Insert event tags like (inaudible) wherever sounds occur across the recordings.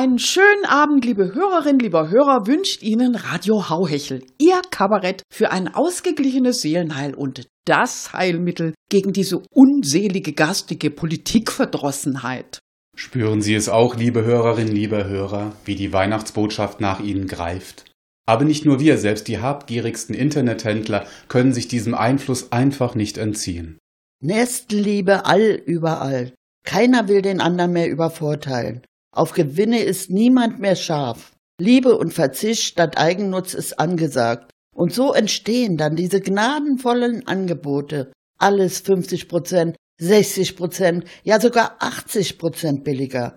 Einen schönen Abend, liebe Hörerinnen, lieber Hörer, wünscht Ihnen Radio Hauhechel, Ihr Kabarett für ein ausgeglichenes Seelenheil und das Heilmittel gegen diese unselige garstige Politikverdrossenheit. Spüren Sie es auch, liebe Hörerinnen, liebe Hörer, wie die Weihnachtsbotschaft nach Ihnen greift? Aber nicht nur wir, selbst die habgierigsten Internethändler können sich diesem Einfluss einfach nicht entziehen. Nächstenliebe all überall. Keiner will den anderen mehr übervorteilen. Auf Gewinne ist niemand mehr scharf. Liebe und Verzicht statt Eigennutz ist angesagt. Und so entstehen dann diese gnadenvollen Angebote. Alles 50 Prozent, 60 Prozent, ja sogar 80 Prozent billiger.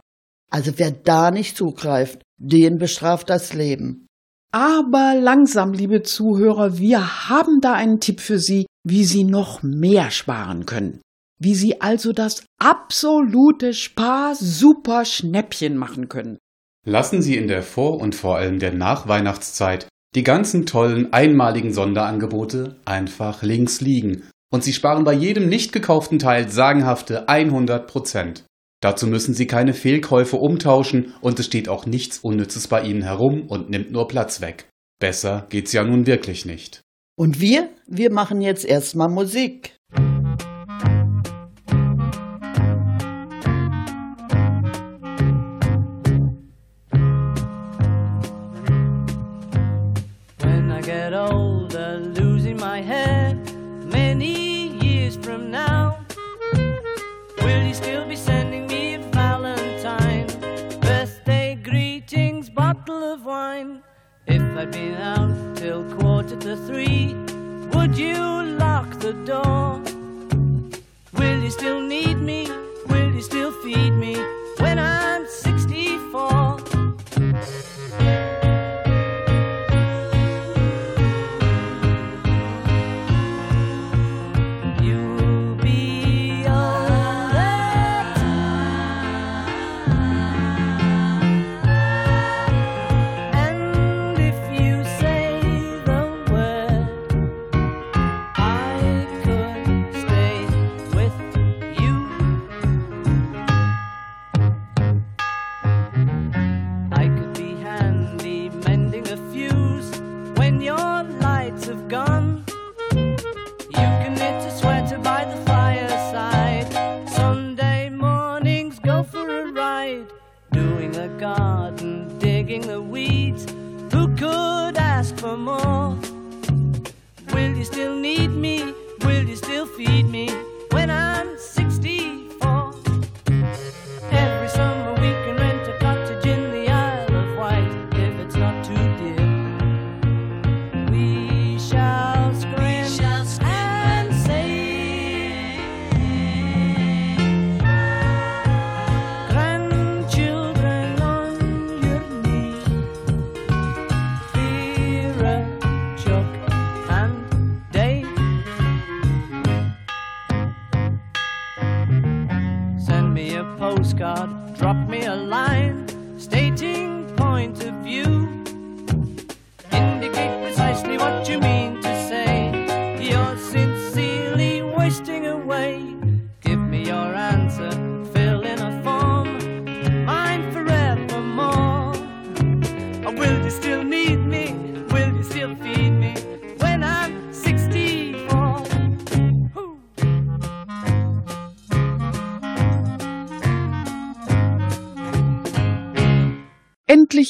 Also wer da nicht zugreift, den bestraft das Leben. Aber langsam, liebe Zuhörer, wir haben da einen Tipp für Sie, wie Sie noch mehr sparen können wie Sie also das absolute Spar-Super-Schnäppchen machen können. Lassen Sie in der Vor- und vor allem der Nachweihnachtszeit die ganzen tollen einmaligen Sonderangebote einfach links liegen und Sie sparen bei jedem nicht gekauften Teil sagenhafte 100 Prozent. Dazu müssen Sie keine Fehlkäufe umtauschen und es steht auch nichts Unnützes bei Ihnen herum und nimmt nur Platz weg. Besser geht's ja nun wirklich nicht. Und wir? Wir machen jetzt erstmal Musik.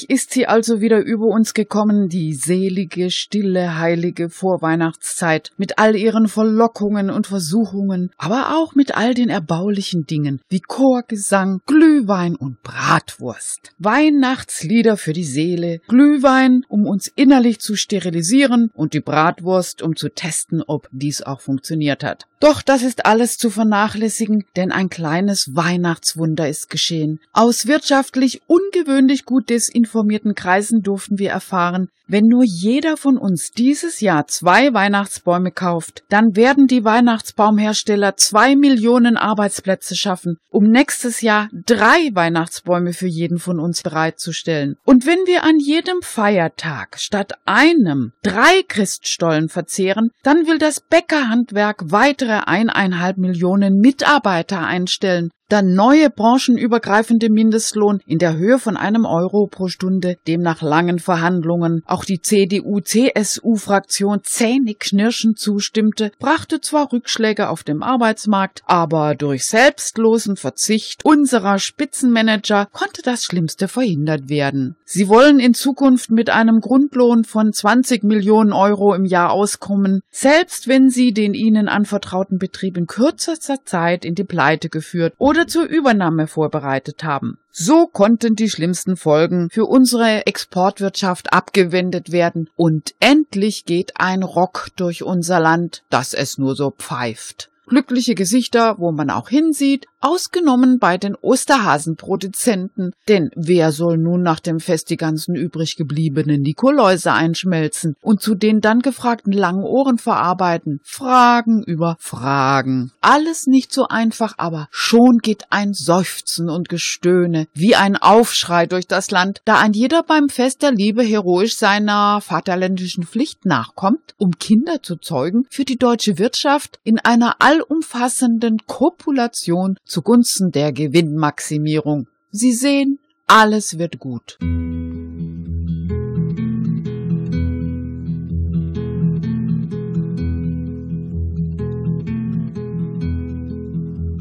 Endlich ist sie also wieder über uns gekommen, die selige, stille, heilige Vorweihnachtszeit, mit all ihren Verlockungen und Versuchungen, aber auch mit all den erbaulichen Dingen wie Chorgesang, Glühwein und Bratwurst. Weihnachtslieder für die Seele, Glühwein, um uns innerlich zu sterilisieren und die Bratwurst, um zu testen, ob dies auch funktioniert hat. Doch das ist alles zu vernachlässigen, denn ein kleines Weihnachtswunder ist geschehen. Aus wirtschaftlich ungewöhnlich gut desinformierten Kreisen durften wir erfahren, wenn nur jeder von uns dieses Jahr zwei Weihnachtsbäume kauft, dann werden die Weihnachtsbaumhersteller zwei Millionen Arbeitsplätze schaffen, um nächstes Jahr drei Weihnachtsbäume für jeden von uns bereitzustellen. Und wenn wir an jedem Feiertag statt einem drei Christstollen verzehren, dann will das Bäckerhandwerk weitere eineinhalb Millionen Mitarbeiter einstellen dann neue branchenübergreifende Mindestlohn in der Höhe von einem Euro pro Stunde, dem nach langen Verhandlungen auch die CDU-CSU-Fraktion zähneknirschend zustimmte, brachte zwar Rückschläge auf dem Arbeitsmarkt, aber durch selbstlosen Verzicht unserer Spitzenmanager konnte das Schlimmste verhindert werden. Sie wollen in Zukunft mit einem Grundlohn von 20 Millionen Euro im Jahr auskommen, selbst wenn sie den ihnen anvertrauten Betrieb in kürzester Zeit in die Pleite geführt oder oder zur Übernahme vorbereitet haben. So konnten die schlimmsten Folgen für unsere Exportwirtschaft abgewendet werden und endlich geht ein Rock durch unser Land, dass es nur so pfeift. Glückliche Gesichter, wo man auch hinsieht, ausgenommen bei den Osterhasenproduzenten, denn wer soll nun nach dem Fest die ganzen übrig gebliebenen Nikoläuse einschmelzen und zu den dann gefragten langen Ohren verarbeiten? Fragen über Fragen. Alles nicht so einfach, aber schon geht ein Seufzen und Gestöhne wie ein Aufschrei durch das Land, da ein jeder beim Fest der Liebe heroisch seiner vaterländischen Pflicht nachkommt, um Kinder zu zeugen für die deutsche Wirtschaft in einer allumfassenden Kopulation zugunsten der Gewinnmaximierung. Sie sehen, alles wird gut.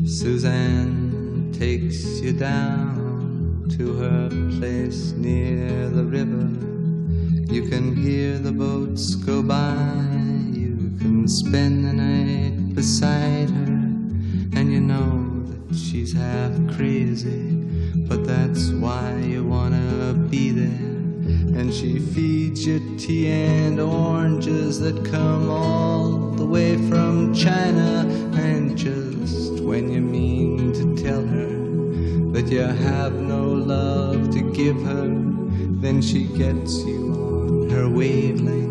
Suzanne takes you down to her place near the river. You can hear the boats go by. Can spend the night beside her, and you know that she's half crazy, but that's why you wanna be there. And she feeds you tea and oranges that come all the way from China. And just when you mean to tell her that you have no love to give her, then she gets you on her wavelength.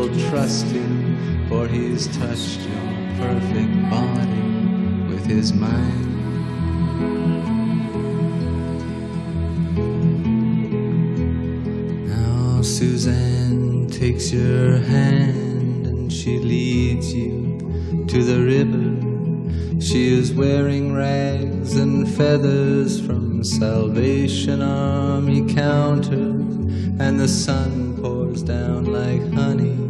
you'll trust him, for he's touched your perfect body with his mind. Now Suzanne takes your hand and she leads you to the river. She is wearing rags and feathers from Salvation Army counters, and the sun pours down like honey on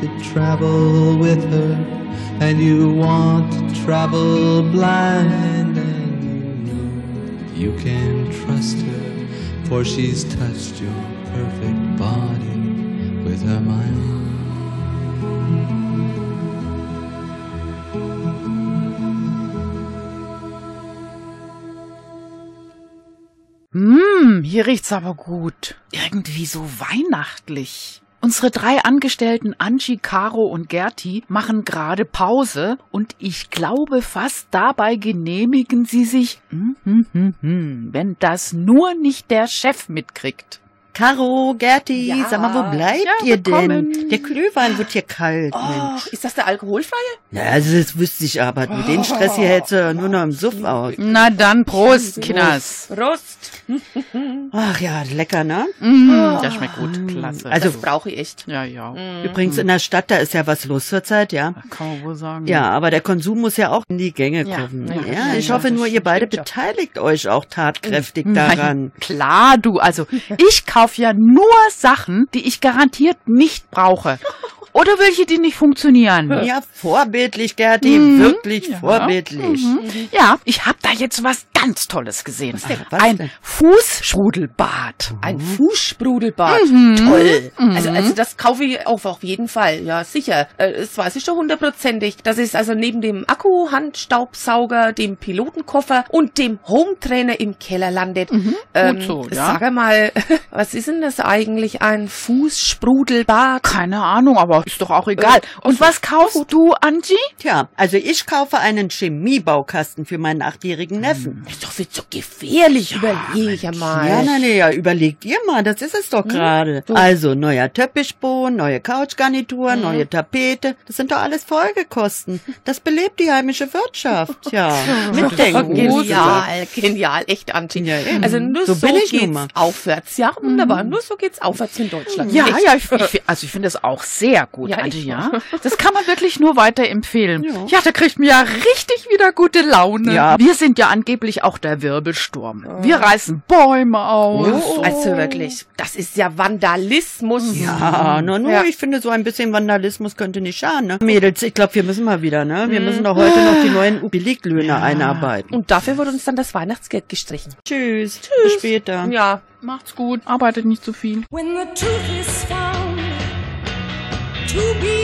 To travel with her, and you want to travel blind, and you know you can trust her, for she's touched your perfect body with her mind. Hm, hier riecht's aber gut. Irgendwie so weihnachtlich. Unsere drei Angestellten Angie, Caro und Gerti machen gerade Pause und ich glaube fast dabei genehmigen sie sich, hm, hm, hm, hm, wenn das nur nicht der Chef mitkriegt. Caro, Gerti, Ja. sag mal, wo bleibt Ja, ihr willkommen. denn? Der Glühwein wird hier kalt, Oh, Mensch. ist das der alkoholfreie? Ja, also das wüsste ich aber. Mit dem Stress hier hältst du nur noch im Suff aus. Na dann, Prost, Kinders. Prost. Ach ja, lecker, ne? Mm, der schmeckt gut, klasse. Also- Das brauche ich echt. ja, ja, Übrigens in der Stadt, da ist ja was los zurzeit, ja. kann man wohl sagen. Ja, aber der Konsum muss ja auch in die Gänge Ja, kommen. ja, Ja, ja, ich ja, hoffe das nur, ihr beide beteiligt euch auch tatkräftig Nein, daran. klar, du. Also, ich kaufe (laughs) ja nur Sachen, die ich garantiert nicht brauche. (laughs) Oder welche, die nicht funktionieren. Ja, vorbildlich, Gerti, Mhm. wirklich Ja. vorbildlich. Mhm. Ja, ich habe da jetzt was ganz Tolles gesehen. denn? Was Ein denn? Fußsprudelbad. Ein Fußsprudelbad. Mhm. Toll. Also, also das kaufe ich auch auf jeden Fall. Ja, sicher. Äh, Das weiß ich schon hundertprozentig. Das ist also neben dem Akku, Handstaubsauger, dem Pilotenkoffer und dem Hometrainer im Keller landet. Ähm, Gut so, ja. Sag mal, (laughs) was ist denn das eigentlich? Ein Fußsprudelbad? Keine Ahnung, aber ist doch auch egal. Und was kaufst du, Angie? Tja, also ich kaufe einen Chemiebaukasten für meinen achtjährigen Neffen. Das ist doch viel zu gefährlich. Überlege ich ja mal. Ja, na, na, ja, überlegt ihr mal, das ist es doch gerade. Also, neuer Teppichboden, neue Couchgarnitur, neue Tapete, das sind doch alles Folgekosten. Das belebt die heimische Wirtschaft. Ja, (laughs) mitdenken. Genial, genial, echt, Angie. Ja, also nur So so, geht's mal. aufwärts. Ja, wunderbar. Nur so geht's aufwärts in Deutschland. Ja, echt. ja, ich, ich, also ich finde das auch sehr gut, Ja, ich ja. (laughs) Das kann man wirklich nur weiterempfehlen. Ja. Ja, da kriegt man ja richtig wieder gute Laune. Ja. Wir sind ja angeblich auch der Wirbelsturm. Wir reißen Bäume aus. Oh. Also wirklich, das ist ja Vandalismus. Ja, nur, nur, Ja. ich finde, so ein bisschen Vandalismus könnte nicht schaden, ne? Mädels, ich glaube, wir müssen mal wieder, ne? Wir müssen doch heute noch die neuen Billiglöhne einarbeiten. Und dafür wurde uns dann das Weihnachtsgeld gestrichen. Tschüss. Bis später. Ja. Macht's gut, arbeitet nicht zu viel. When the truth is found to be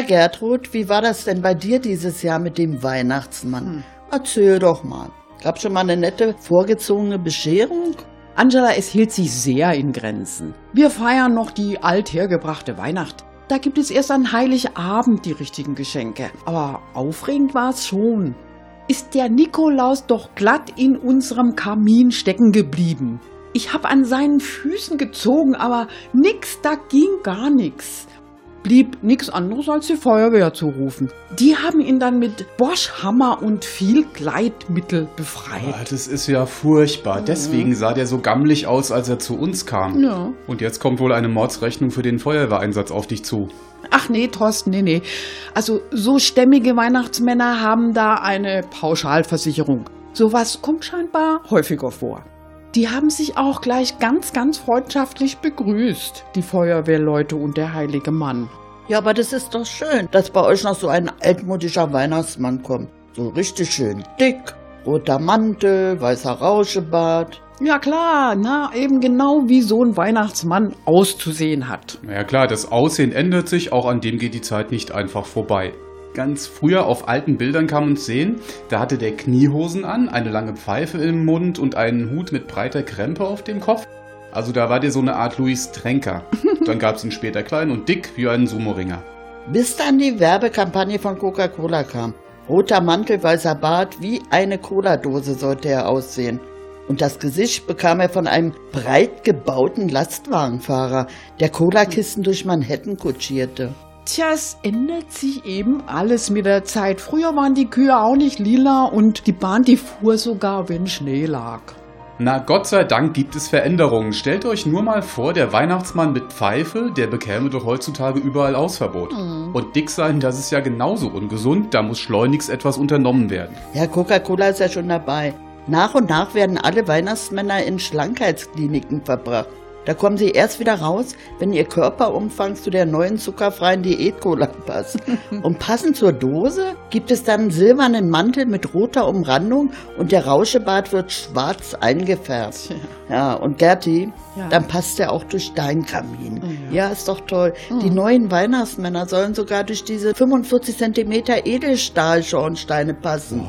Na Gertrud, wie war das denn bei dir dieses Jahr mit dem Weihnachtsmann? Hm. Erzähl doch mal. Gab schon mal eine nette vorgezogene Bescherung? Angela, es hielt sich sehr in Grenzen. Wir feiern noch die althergebrachte Weihnacht. Da gibt es erst an Heiligabend die richtigen Geschenke. Aber aufregend war es schon. Ist der Nikolaus doch glatt in unserem Kamin stecken geblieben. Ich hab an seinen Füßen gezogen, aber nix, da ging gar nix blieb nichts anderes als die Feuerwehr zu rufen. Die haben ihn dann mit Bosch-Hammer und viel Gleitmittel befreit. Ah, das ist ja furchtbar. Mhm. Deswegen sah der so gammelig aus, als er zu uns kam. Ja. Und jetzt kommt wohl eine Mordsrechnung für den Feuerwehreinsatz auf dich zu. Ach nee, Thorsten, nee, nee. Also so stämmige Weihnachtsmänner haben da eine Pauschalversicherung. Sowas kommt scheinbar häufiger vor. Die haben sich auch gleich ganz, ganz freundschaftlich begrüßt, die Feuerwehrleute und der heilige Mann. Ja, aber das ist doch schön, dass bei euch noch so ein altmodischer Weihnachtsmann kommt. So richtig schön dick, roter Mantel, weißer Rauschebart. Ja klar, na, eben genau wie so ein Weihnachtsmann auszusehen hat. Ja klar, das Aussehen ändert sich, auch an dem geht die Zeit nicht einfach vorbei ganz früher auf alten Bildern kann man sehen, da hatte der Kniehosen an, eine lange Pfeife im Mund und einen Hut mit breiter Krempe auf dem Kopf. Also da war der so eine Art Louis Tränker. (laughs) Dann gab es ihn später klein und dick wie einen Sumo-Ringer. Bis dann die Werbekampagne von Coca-Cola kam. Roter Mantel, weißer Bart, wie eine Cola-Dose sollte er aussehen. Und das Gesicht bekam er von einem breit gebauten Lastwagenfahrer, der Cola-Kisten durch Manhattan kutschierte. Tja, es ändert sich eben alles mit der Zeit. Früher waren die Kühe auch nicht lila und die Bahn, die fuhr sogar, wenn Schnee lag. Na, Gott sei Dank gibt es Veränderungen. Stellt euch nur mal vor, der Weihnachtsmann mit Pfeife, der bekäme doch heutzutage überall Ausverbot. Mhm. Und dick sein, das ist ja genauso ungesund, da muss schleunigst etwas unternommen werden. Ja, Coca-Cola ist ja schon dabei. Nach und nach werden alle Weihnachtsmänner in Schlankheitskliniken verbracht. Da kommen sie erst wieder raus, wenn ihr Körperumfang zu der neuen zuckerfreien Diät-Cola passt. (laughs) und passend zur Dose gibt es dann einen silbernen Mantel mit roter Umrandung und der Rauschebart wird schwarz eingefärbt. Ja, und Gerti, ja. dann passt der auch durch dein Kamin. Ja, ja ist doch toll. Mhm. Die neuen Weihnachtsmänner sollen sogar durch diese 45 Zentimeter Edelstahlschornsteine passen.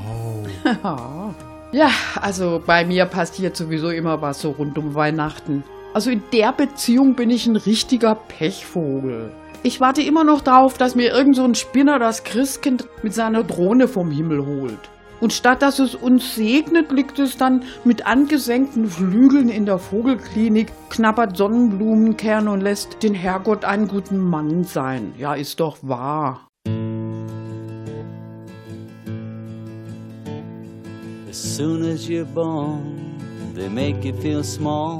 Wow. (laughs) ja, also bei mir passt hier sowieso immer was so rund um Weihnachten. Also in der Beziehung bin ich ein richtiger Pechvogel. Ich warte immer noch darauf, dass mir irgend so ein Spinner das Christkind mit seiner Drohne vom Himmel holt. Und statt dass es uns segnet, liegt es dann mit angesenkten Flügeln in der Vogelklinik, knabbert Sonnenblumenkerne und lässt den Herrgott einen guten Mann sein. Ja, ist doch wahr. As soon as you're born, they make you feel small.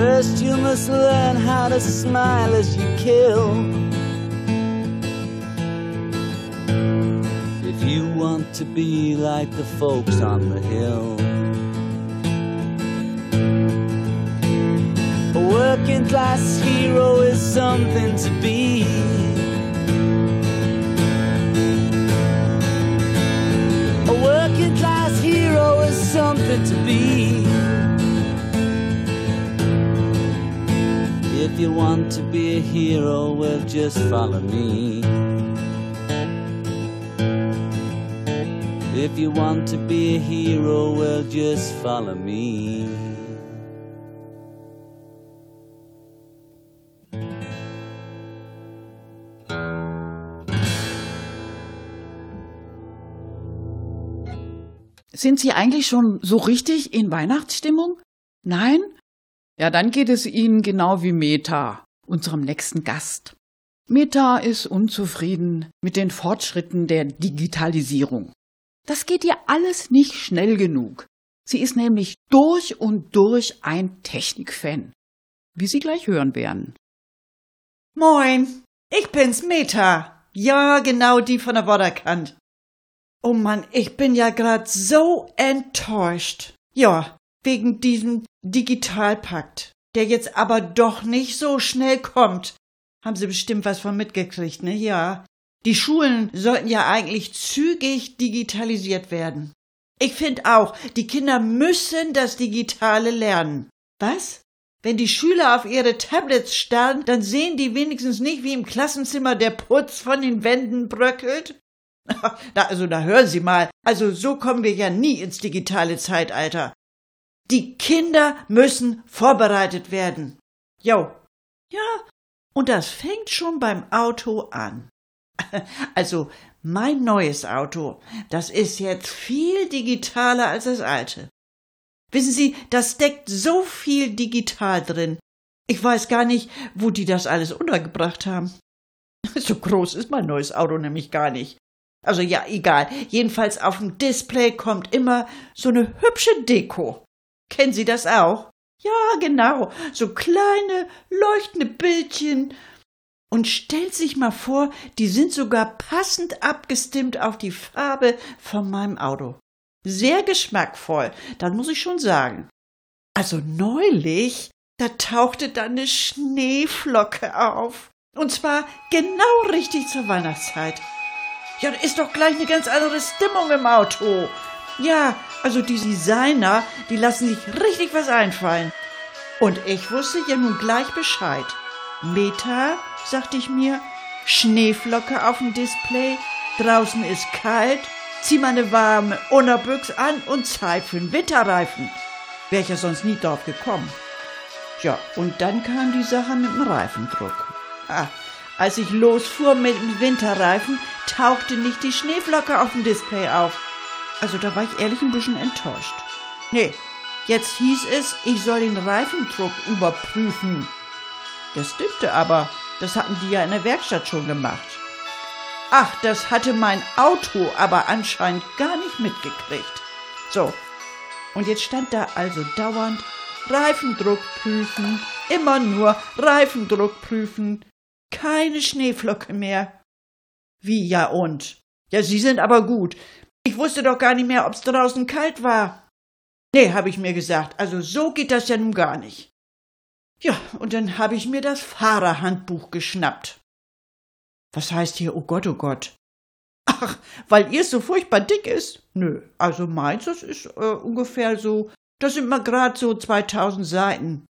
First, you must learn how to smile as you kill. If you want to be like the folks on the hill. A working class hero is something to be. A working class hero is something to be. You want to be a hero, well, just follow me. If you want to be a hero, well, just follow me. Sind Sie eigentlich schon so richtig in Weihnachtsstimmung? Nein? Ja, dann geht es Ihnen genau wie Meta, unserem nächsten Gast. Meta ist unzufrieden mit den Fortschritten der Digitalisierung. Das geht ihr alles nicht schnell genug. Sie ist nämlich durch und durch ein Technikfan, wie Sie gleich hören werden. Moin, ich bin's Meta. Ja, genau die von der Waterkant. Oh Mann, ich bin ja grad so enttäuscht. Ja, wegen diesem Digitalpakt, der jetzt aber doch nicht so schnell kommt. Haben Sie bestimmt was von mitgekriegt, ne? Ja. Die Schulen sollten ja eigentlich zügig digitalisiert werden. Ich finde auch, die Kinder müssen das Digitale lernen. Was? Wenn die Schüler auf ihre Tablets starren, dann sehen die wenigstens nicht, wie im Klassenzimmer der Putz von den Wänden bröckelt? (laughs) Also da hören Sie mal. Also so kommen wir ja nie ins digitale Zeitalter. Die Kinder müssen vorbereitet werden. Jo. Ja, und das fängt schon beim Auto an. (laughs) Also mein neues Auto, das ist jetzt viel digitaler als das alte. Wissen Sie, das steckt so viel digital drin. Ich weiß gar nicht, wo die das alles untergebracht haben. (laughs) So groß ist mein neues Auto nämlich gar nicht. Also ja, egal. Jedenfalls auf dem Display kommt immer so eine hübsche Deko. Kennen Sie das auch? Ja, genau. So kleine, leuchtende Bildchen. Und stellt sich mal vor, die sind sogar passend abgestimmt auf die Farbe von meinem Auto. Sehr geschmackvoll, das muss ich schon sagen. Also neulich, da tauchte da eine Schneeflocke auf. Und zwar genau richtig zur Weihnachtszeit. Ja, da ist doch gleich eine ganz andere Stimmung im Auto. Ja, also die Designer, die lassen sich richtig was einfallen. Und ich wusste ja nun gleich Bescheid. Meta, sagte ich mir, Schneeflocke auf dem Display, draußen ist kalt, zieh mal eine warme Unterbüchs an und Zeit für einen Winterreifen. Wäre ich ja sonst nie drauf gekommen. Ja, und dann kam die Sache mit dem Reifendruck. Ah, als ich losfuhr mit dem Winterreifen, tauchte nicht die Schneeflocke auf dem Display auf. Also da war ich ehrlich ein bisschen enttäuscht. Nee, jetzt hieß es, ich soll den Reifendruck überprüfen. Das stimmte aber, das hatten die ja in der Werkstatt schon gemacht. Ach, das hatte mein Auto aber anscheinend gar nicht mitgekriegt. So, und jetzt stand da also dauernd Reifendruck prüfen, immer nur Reifendruck prüfen, keine Schneeflocke mehr. Wie ja und? Ja, Sie sind aber gut. Ich wusste doch gar nicht mehr, ob's draußen kalt war. Nee, habe ich mir gesagt, also so geht das ja nun gar nicht. Ja, und dann habe ich mir das Fahrerhandbuch geschnappt. Was heißt hier, oh Gott, oh Gott? Ach, weil ihr so furchtbar dick ist? Nö, also meins, das ist äh, ungefähr so Das sind mal grad so 2000 Seiten.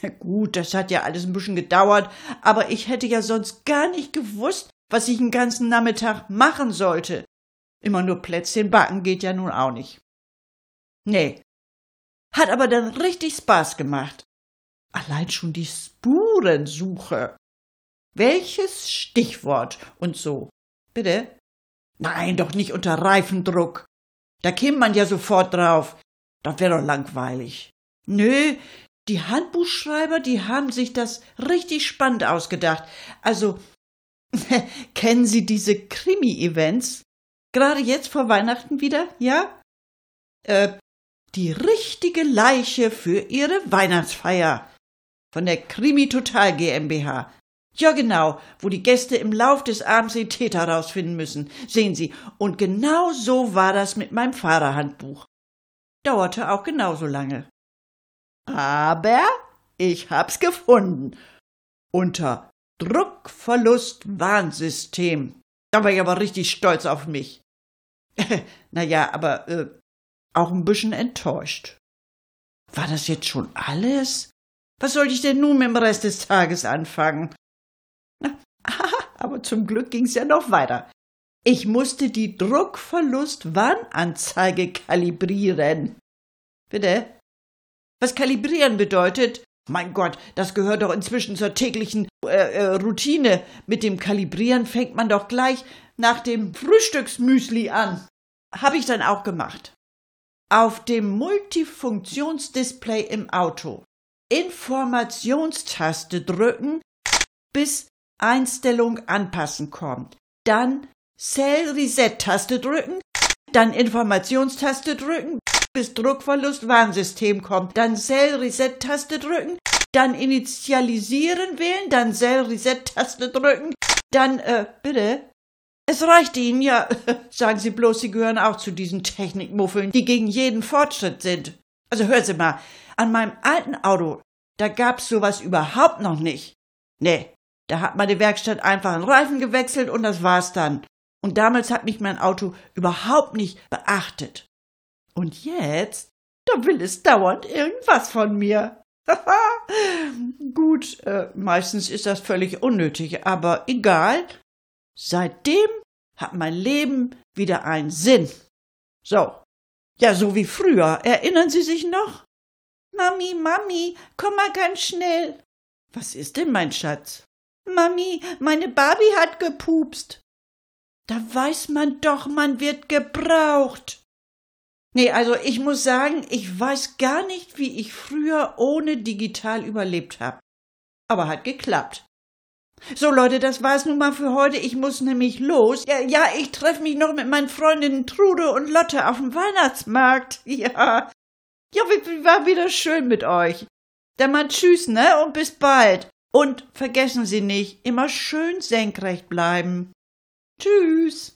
(laughs) Gut, das hat ja alles ein bisschen gedauert, aber ich hätte ja sonst gar nicht gewusst, was ich den ganzen Nachmittag machen sollte. Immer nur Plätzchen backen geht ja nun auch nicht. Nee. Hat aber dann richtig Spaß gemacht. Allein schon die Spurensuche. Welches Stichwort und so. Bitte? Nein, doch nicht unter Reifendruck. Da käme man ja sofort drauf. Das wäre doch langweilig. Nö, die Handbuchschreiber, die haben sich das richtig spannend ausgedacht. Also, (laughs) kennen Sie diese Krimi-Events? Gerade jetzt vor Weihnachten wieder, ja? Äh, die richtige Leiche für Ihre Weihnachtsfeier. Von der Krimi Total GmbH. Ja, genau, wo die Gäste im Lauf des Abends den Täter rausfinden müssen. Sehen Sie, und genau so war das mit meinem Fahrerhandbuch. Dauerte auch genauso lange. Aber ich hab's gefunden. Unter Druckverlust-Warnsystem. Da war ich aber richtig stolz auf mich. (laughs) naja, aber äh, auch ein bisschen enttäuscht. War das jetzt schon alles? Was sollte ich denn nun mit dem Rest des Tages anfangen? Na, aber zum Glück ging's ja noch weiter. Ich musste die Druckverlust-Warnanzeige kalibrieren. Bitte? Was kalibrieren bedeutet? Mein Gott, das gehört doch inzwischen zur täglichen äh, äh, Routine. Mit dem Kalibrieren fängt man doch gleich nach dem Frühstücksmüsli an. Habe ich dann auch gemacht. Auf dem Multifunktionsdisplay im Auto Informationstaste drücken, bis Einstellung anpassen kommt. Dann Cell Reset Taste drücken, dann Informationstaste drücken, bis Druckverlust Warnsystem kommt. Dann Cell Reset Taste drücken, dann Initialisieren wählen, dann Cell Reset Taste drücken, dann äh, bitte es reicht Ihnen, ja. (laughs) Sagen Sie bloß, Sie gehören auch zu diesen Technikmuffeln, die gegen jeden Fortschritt sind. Also hören Sie mal, an meinem alten Auto, da gab's sowas überhaupt noch nicht. Nee, da hat meine Werkstatt einfach einen Reifen gewechselt und das war's dann. Und damals hat mich mein Auto überhaupt nicht beachtet. Und jetzt, da will es dauernd irgendwas von mir. (laughs) Gut, äh, meistens ist das völlig unnötig, aber egal. Seitdem hat mein Leben wieder einen Sinn. So. Ja, so wie früher. Erinnern Sie sich noch? Mami, Mami, komm mal ganz schnell. Was ist denn, mein Schatz? Mami, meine Barbie hat gepupst. Da weiß man doch, man wird gebraucht. Nee, also ich muss sagen, ich weiß gar nicht, wie ich früher ohne digital überlebt habe. Aber hat geklappt. So Leute, das war's nun mal für heute. Ich muss nämlich los. Ja, ja ich treffe mich noch mit meinen Freundinnen Trude und Lotte auf dem Weihnachtsmarkt. (laughs) Ja. Ja, war wieder schön mit euch. Dann mal tschüss, ne? Und bis bald. Und vergessen Sie nicht, immer schön senkrecht bleiben. Tschüss.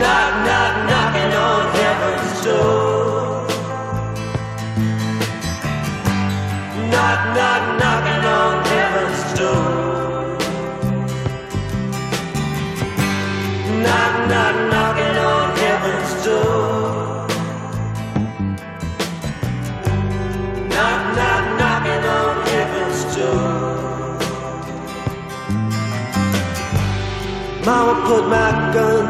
Knock, knock, knocking on heaven's door. Knock, knock, knocking on heaven's door. Knock, knock, knocking on heaven's door. Knock, knock, knocking on heaven's door. Mama put my guns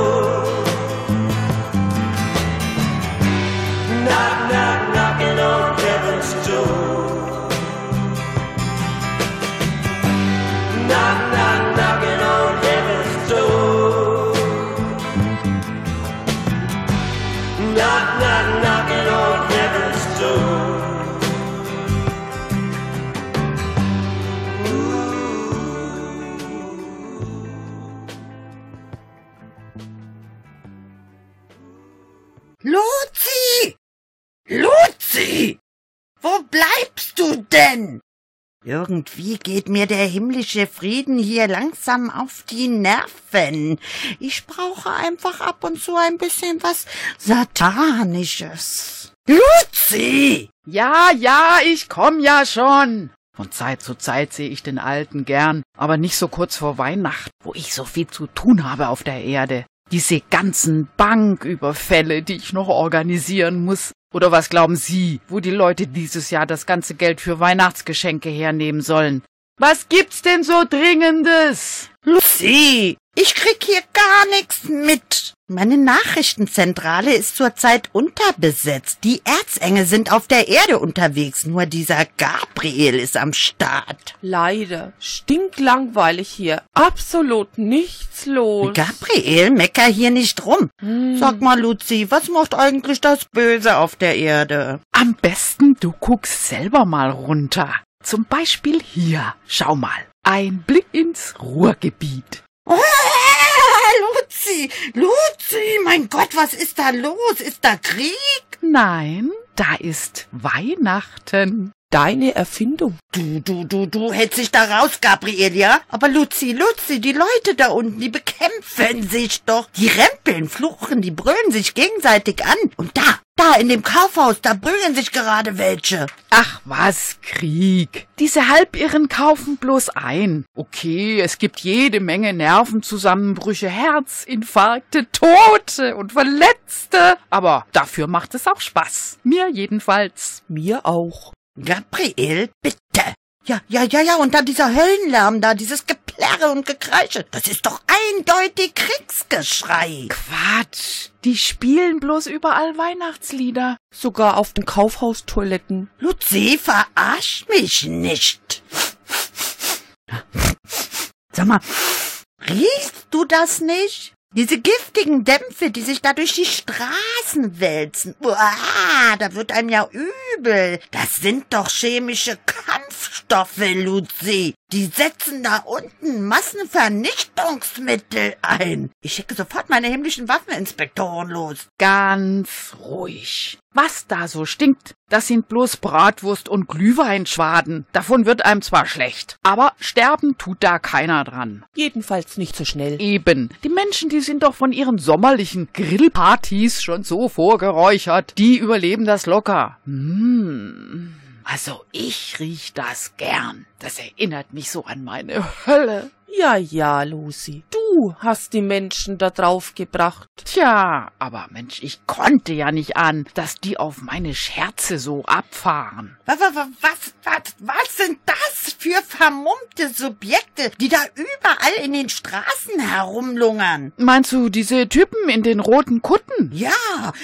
Irgendwie geht mir der himmlische Frieden hier langsam auf die Nerven. Ich brauche einfach ab und zu ein bisschen was Satanisches. Luzi! Ja, ja, ich komm ja schon. Von Zeit zu Zeit sehe ich den Alten gern, aber nicht so kurz vor Weihnachten, wo ich so viel zu tun habe auf der Erde. Diese ganzen Banküberfälle, die ich noch organisieren muss. Oder was glauben Sie, wo die Leute dieses Jahr das ganze Geld für Weihnachtsgeschenke hernehmen sollen? Was gibt's denn so Dringendes? Lucy, ich krieg hier gar nichts mit. Meine Nachrichtenzentrale ist zurzeit unterbesetzt. Die Erzengel sind auf der Erde unterwegs. Nur dieser Gabriel ist am Start. Leider. Stinklangweilig hier. Absolut nichts los. Gabriel, mecker hier nicht rum. Sag mal, Luzi, was macht eigentlich das Böse auf der Erde? Am besten du guckst selber mal runter. Zum Beispiel hier. Schau mal. Ein Blick ins Ruhrgebiet. (laughs) Luzi, Luzi, mein Gott, was ist da los? Ist da Krieg? Nein, da ist Weihnachten. Deine Erfindung. Du, du, du, du hältst dich da raus, Gabriel, ja? Aber Luzi, Luzi, die Leute da unten, die bekämpfen sich doch. Die rempeln, fluchen, die brüllen sich gegenseitig an. Und da, da in dem Kaufhaus, da brüllen sich gerade welche. Ach was, Krieg. Diese Halbirren kaufen bloß ein. Okay, es gibt jede Menge Nervenzusammenbrüche, Herzinfarkte, Tote und Verletzte. Aber dafür macht es auch Spaß. Mir jedenfalls. Mir auch. Gabriel, bitte. Ja, ja, ja, ja, und dann dieser Höllenlärm da, dieses Geplärre und Gekreische. Das ist doch eindeutig Kriegsgeschrei. Quatsch. Die spielen bloß überall Weihnachtslieder. Sogar auf den Kaufhaustoiletten. Luzi, verarsch mich nicht. Sag mal, riechst du das nicht? Diese giftigen Dämpfe, die sich da durch die Straßen wälzen. Uah, da wird einem ja übel. Das sind doch chemische Kampfstoffe, Luzi. Die setzen da unten Massenvernichtungsmittel ein. Ich schicke sofort meine himmlischen Waffeninspektoren los. Ganz ruhig. Was da so stinkt, das sind bloß Bratwurst und Glühweinschwaden. Davon wird einem zwar schlecht, aber sterben tut da keiner dran. Jedenfalls nicht so schnell. Eben. Die Menschen, die sind doch von ihren sommerlichen Grillpartys schon so vorgeräuchert. Die überleben das locker. Hm. Also ich riech das gern. Das erinnert mich so an meine Hölle. Ja, ja, Lucy. Du hast die Menschen da drauf gebracht. Tja, aber Mensch, ich konnte ja nicht an, dass die auf meine Scherze so abfahren. Was, was, was, was, was sind das für vermummte Subjekte, die da überall in den Straßen herumlungern? Meinst du diese Typen in den roten Kutten? Ja,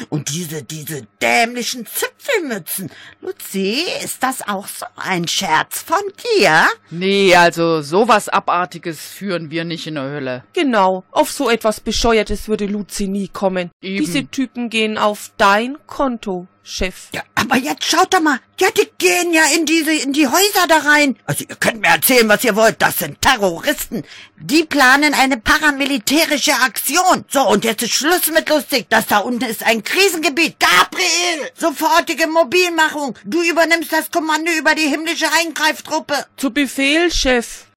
und diese, diese dämlichen Zipfelmützen. Luzi, ist das auch so ein Scherz von dir? Nee, also sowas Abartiges führen wir nicht in der Hölle. Genau. Auf so etwas Bescheuertes würde Luzi nie kommen. Eben. Diese Typen gehen auf dein Konto, Chef. Ja, aber jetzt schaut doch mal. Ja, die gehen ja in diese, in die Häuser da rein. Also ihr könnt mir erzählen, was ihr wollt. Das sind Terroristen. Die planen eine paramilitärische Aktion. So, und jetzt ist Schluss mit lustig. Das da unten ist ein Krisengebiet. Gabriel! Sofortige Mobilmachung. Du übernimmst das Kommando über die himmlische Eingreiftruppe. Zu Befehl, Chef.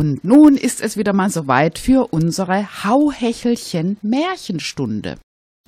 Und nun ist es wieder mal soweit für unsere Hauhechelchen Märchenstunde.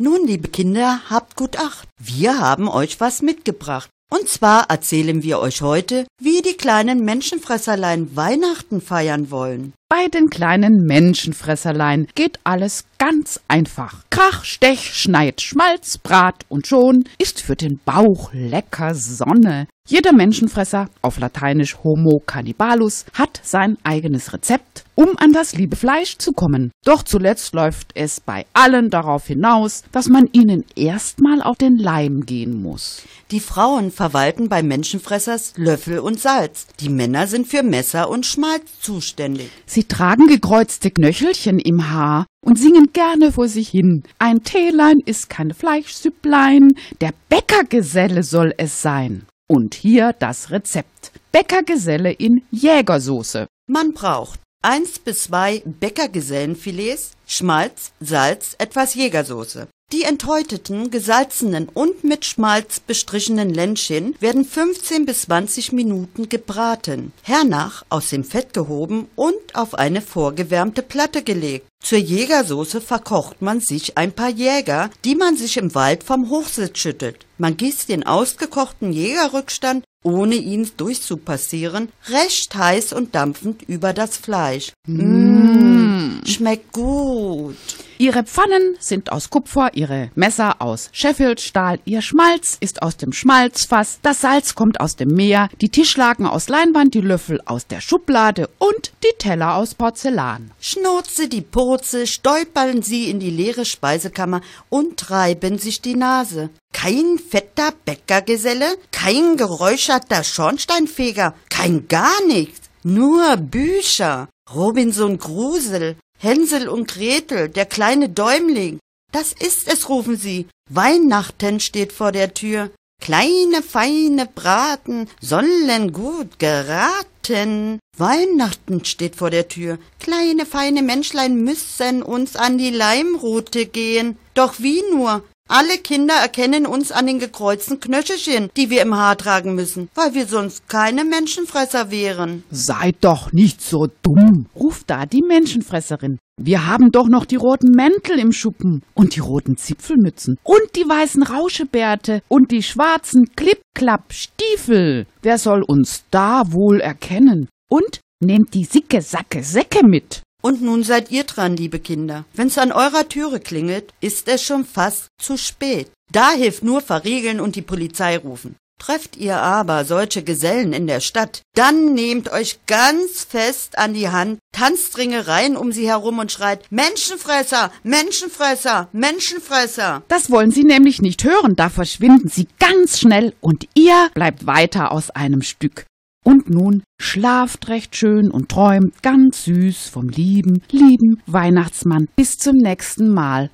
Nun, liebe Kinder, habt gut Acht. Wir haben euch was mitgebracht. Und zwar erzählen wir euch heute, wie die kleinen Menschenfresserlein Weihnachten feiern wollen. Bei den kleinen Menschenfresserlein geht alles ganz einfach. Krach, Stech, Schneid, Schmalz, Brat und schon ist für den Bauch lecker Sonne. Jeder Menschenfresser, auf Lateinisch Homo cannibalus, hat sein eigenes Rezept, um an das liebe Fleisch zu kommen. Doch zuletzt läuft es bei allen darauf hinaus, dass man ihnen erstmal auf den Leim gehen muss. Die Frauen verwalten bei Menschenfressers Löffel und Salz. Die Männer sind für Messer und Schmalz zuständig. Sie tragen gekreuzte Knöchelchen im Haar und singen gerne vor sich hin. Ein Teelein ist kein Fleischsüpplein, der Bäckergeselle soll es sein. Und hier das Rezept. Bäckergeselle in Jägersoße. Man braucht eins bis zwei Bäckergesellenfilets, Schmalz, Salz, etwas Jägersoße. Die enthäuteten, gesalzenen und mit Schmalz bestrichenen Ländchen werden 15 bis 20 Minuten gebraten, hernach aus dem Fett gehoben und auf eine vorgewärmte Platte gelegt. Zur Jägersoße verkocht man sich ein paar Jäger, die man sich im Wald vom Hochsitz schüttelt. Man gießt den ausgekochten Jägerrückstand, ohne ihn durchzupassieren, recht heiß und dampfend über das Fleisch. Mmh, schmeckt gut. Ihre Pfannen sind aus Kupfer, ihre Messer aus Sheffieldstahl, ihr Schmalz ist aus dem Schmalzfass, das Salz kommt aus dem Meer, die Tischlaken aus Leinwand, die Löffel aus der Schublade und die Teller aus Porzellan. Schnurze die Purze, stolpern sie in die leere Speisekammer und treiben sich die Nase. Kein fetter Bäckergeselle, kein geräucherter Schornsteinfeger, kein gar nichts, nur Bücher. Robinson Grusel, Hänsel und Gretel, der kleine Däumling. Das ist es, rufen sie. Weihnachten steht vor der Tür. Kleine, feine Braten sollen gut geraten. Weihnachten steht vor der Tür. Kleine, feine Menschlein müssen uns an die Leimrute gehen. Doch wie nur? Alle Kinder erkennen uns an den gekreuzten Knöchelchen, die wir im Haar tragen müssen, weil wir sonst keine Menschenfresser wären. Seid doch nicht so dumm, ruft da die Menschenfresserin. Wir haben doch noch die roten Mäntel im Schuppen und die roten Zipfelmützen und die weißen Rauschebärte und die schwarzen Klipp-Klapp-Stiefel. Wer soll uns da wohl erkennen? Und nehmt die Sicke, Sacke, Säcke mit. Und nun seid ihr dran, liebe Kinder. Wenn's an eurer Türe klingelt, ist es schon fast zu spät. Da hilft nur verriegeln und die Polizei rufen. Trefft ihr aber solche Gesellen in der Stadt, dann nehmt euch ganz fest an die Hand, tanzt Ringereien um sie herum und schreit Menschenfresser, Menschenfresser, Menschenfresser. Das wollen sie nämlich nicht hören, da verschwinden sie ganz schnell und ihr bleibt weiter aus einem Stück. Und nun schlaft recht schön und träumt ganz süß vom lieben, lieben Weihnachtsmann. Bis zum nächsten Mal.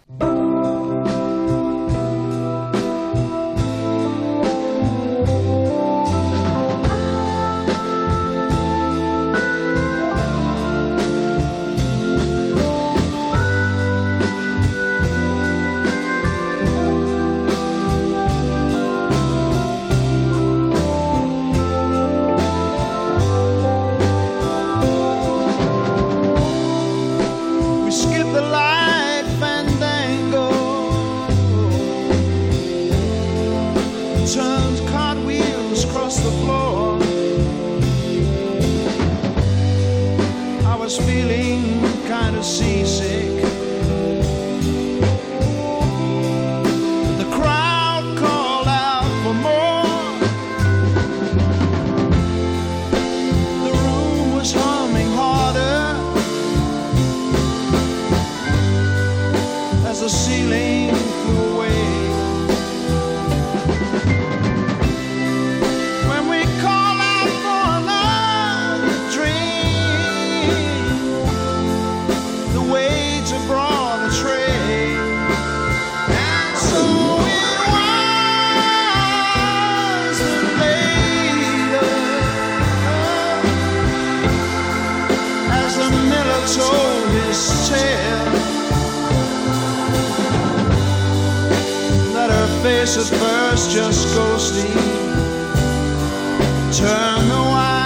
Was feeling kind of seasick. The miller told his tale. that her face at first just ghosty. Turn the wider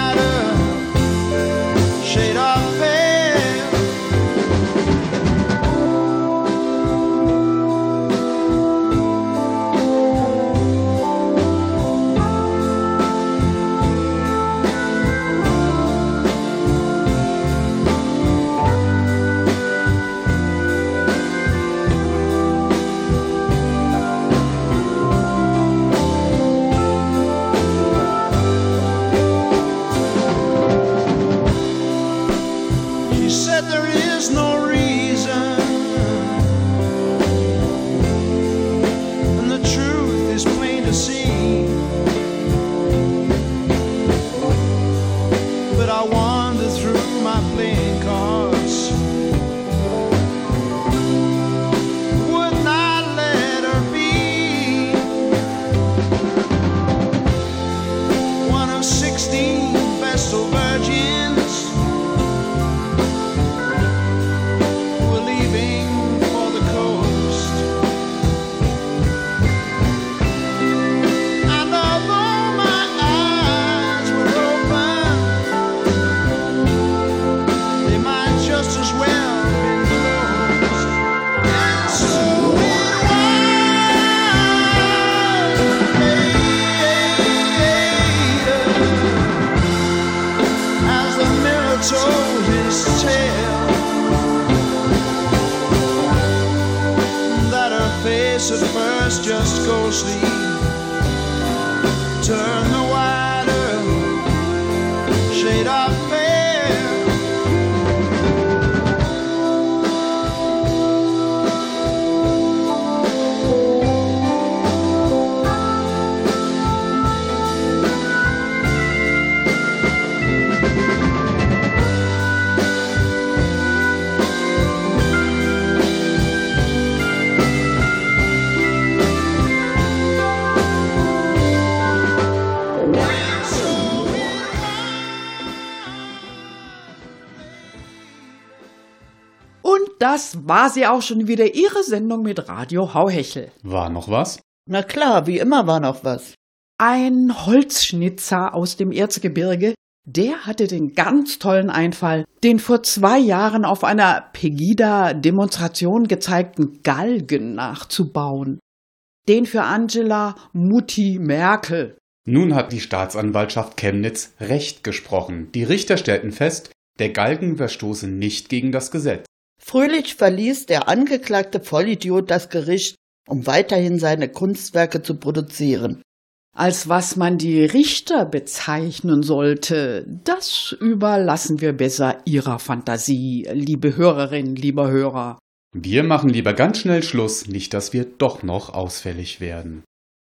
come. Face at first, just go sleep. Turn das war sie auch schon wieder, Ihre Sendung mit Radio Hauhechel. War noch was? Na klar, wie immer war noch was. Ein Holzschnitzer aus dem Erzgebirge, der hatte den ganz tollen Einfall, den vor zwei Jahren auf einer Pegida-Demonstration gezeigten Galgen nachzubauen. Den für Angela Mutti Merkel. Nun hat die Staatsanwaltschaft Chemnitz Recht gesprochen. Die Richter stellten fest, der Galgen verstoße nicht gegen das Gesetz. Fröhlich verließ der angeklagte Vollidiot das Gericht, um weiterhin seine Kunstwerke zu produzieren. Als was man die Richter bezeichnen sollte, das überlassen wir besser Ihrer Fantasie, liebe Hörerinnen, lieber Hörer. Wir machen lieber ganz schnell Schluss, nicht dass wir doch noch ausfällig werden.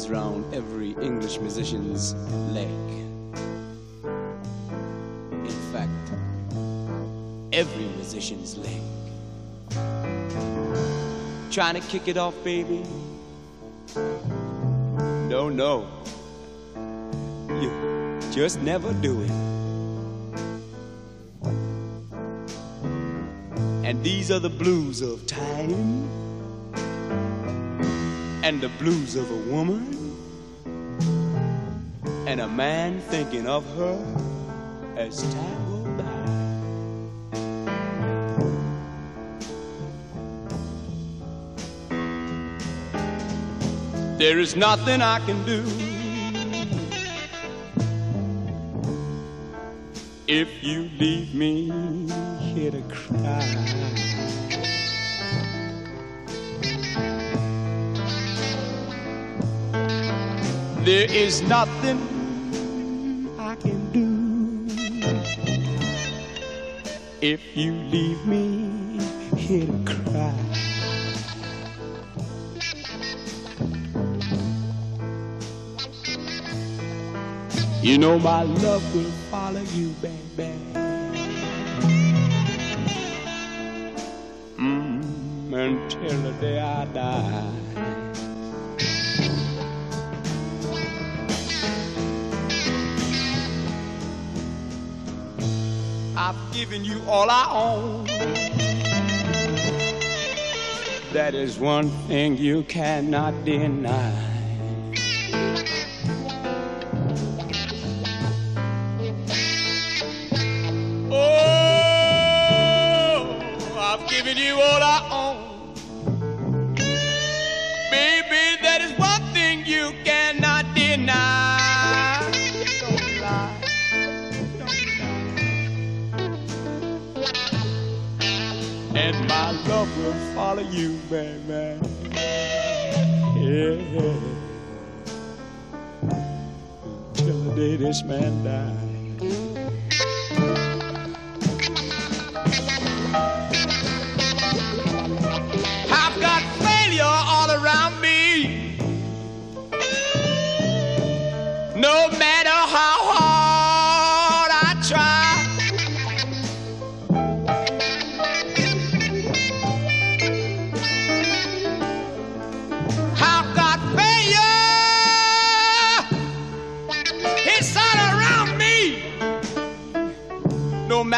Is round every English musician's leg. In fact, every musician's leg. Trying to kick it off, baby? No, no. You just never do it. And these are the blues of time and the blues of a woman and a man thinking of her as time goes by. There is nothing I can do if you leave me here to cry. There is nothing I can do if you leave me here to cry. You know my love will follow you, baby. Mm, until the day I die. Giving you all I own. That is one thing you cannot deny. Oh, I've given you all I own. Follow you, baby. Yeah. Till the day this man dies. I've got failure all around me. No matter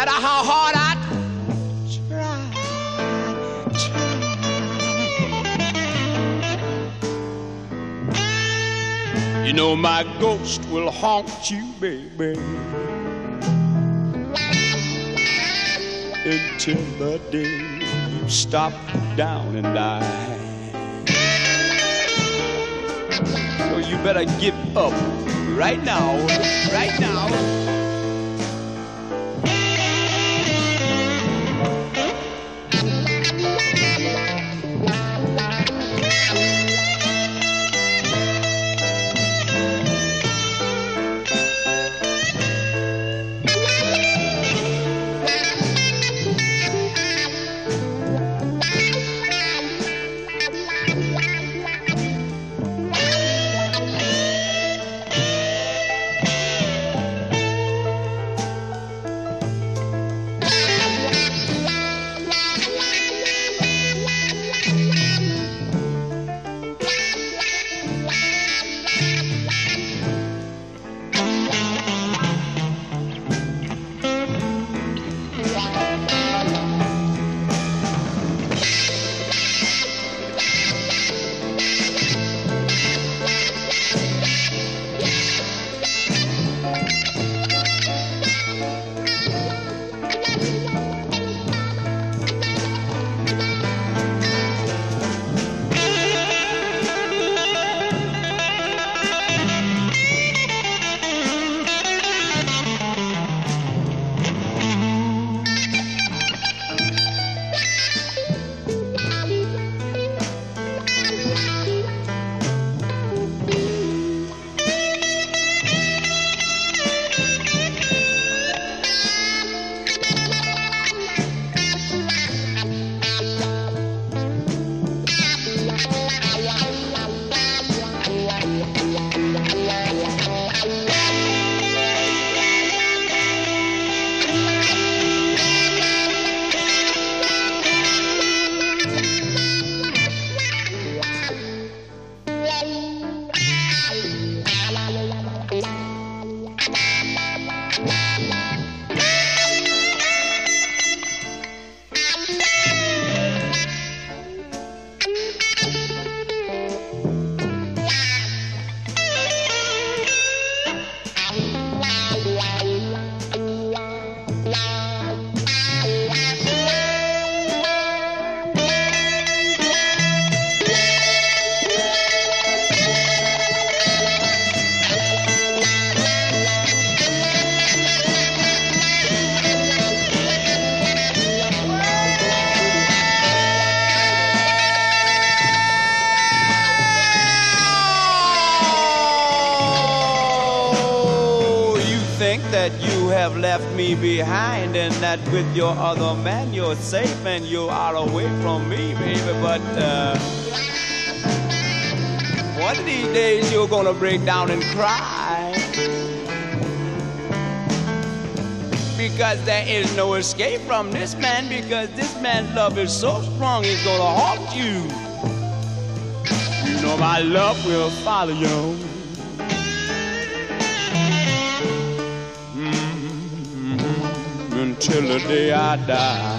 matter how hard I try You know my ghost will haunt you, baby. Until the day you stop down and die. So you better give up right now, right now. Me behind and that with your other man you're safe and you are away from me, baby. But uh, one of these days you're gonna break down and cry. Because there is no escape from this man because this man's love is so strong he's gonna haunt you. You know my love will follow you. Until the day I die.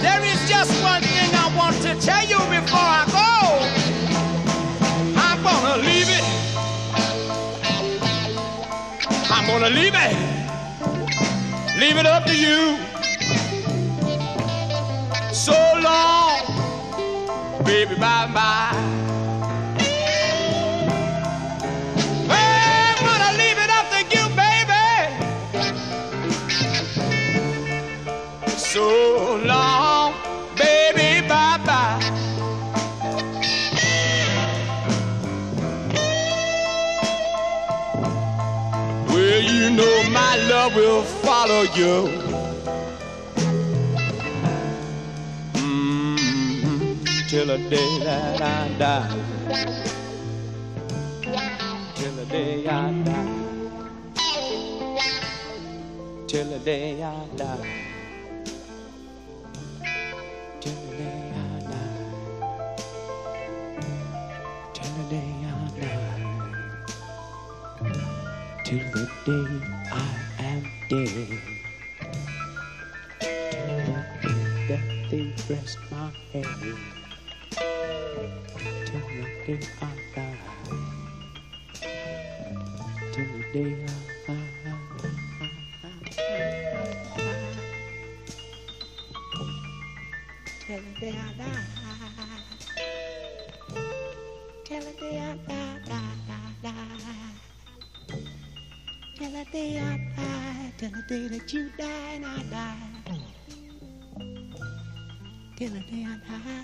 There is just one thing I want to tell you before I go. I'm gonna leave it. I'm gonna leave it. Leave it up to you. So long, baby, bye bye. Love will follow you. Mm, Till the day that I die. Till the day I die. Till the day I die. Till the day I die. Till the day I die. Till the day I the that they rest my head. Till the day I killing me and high.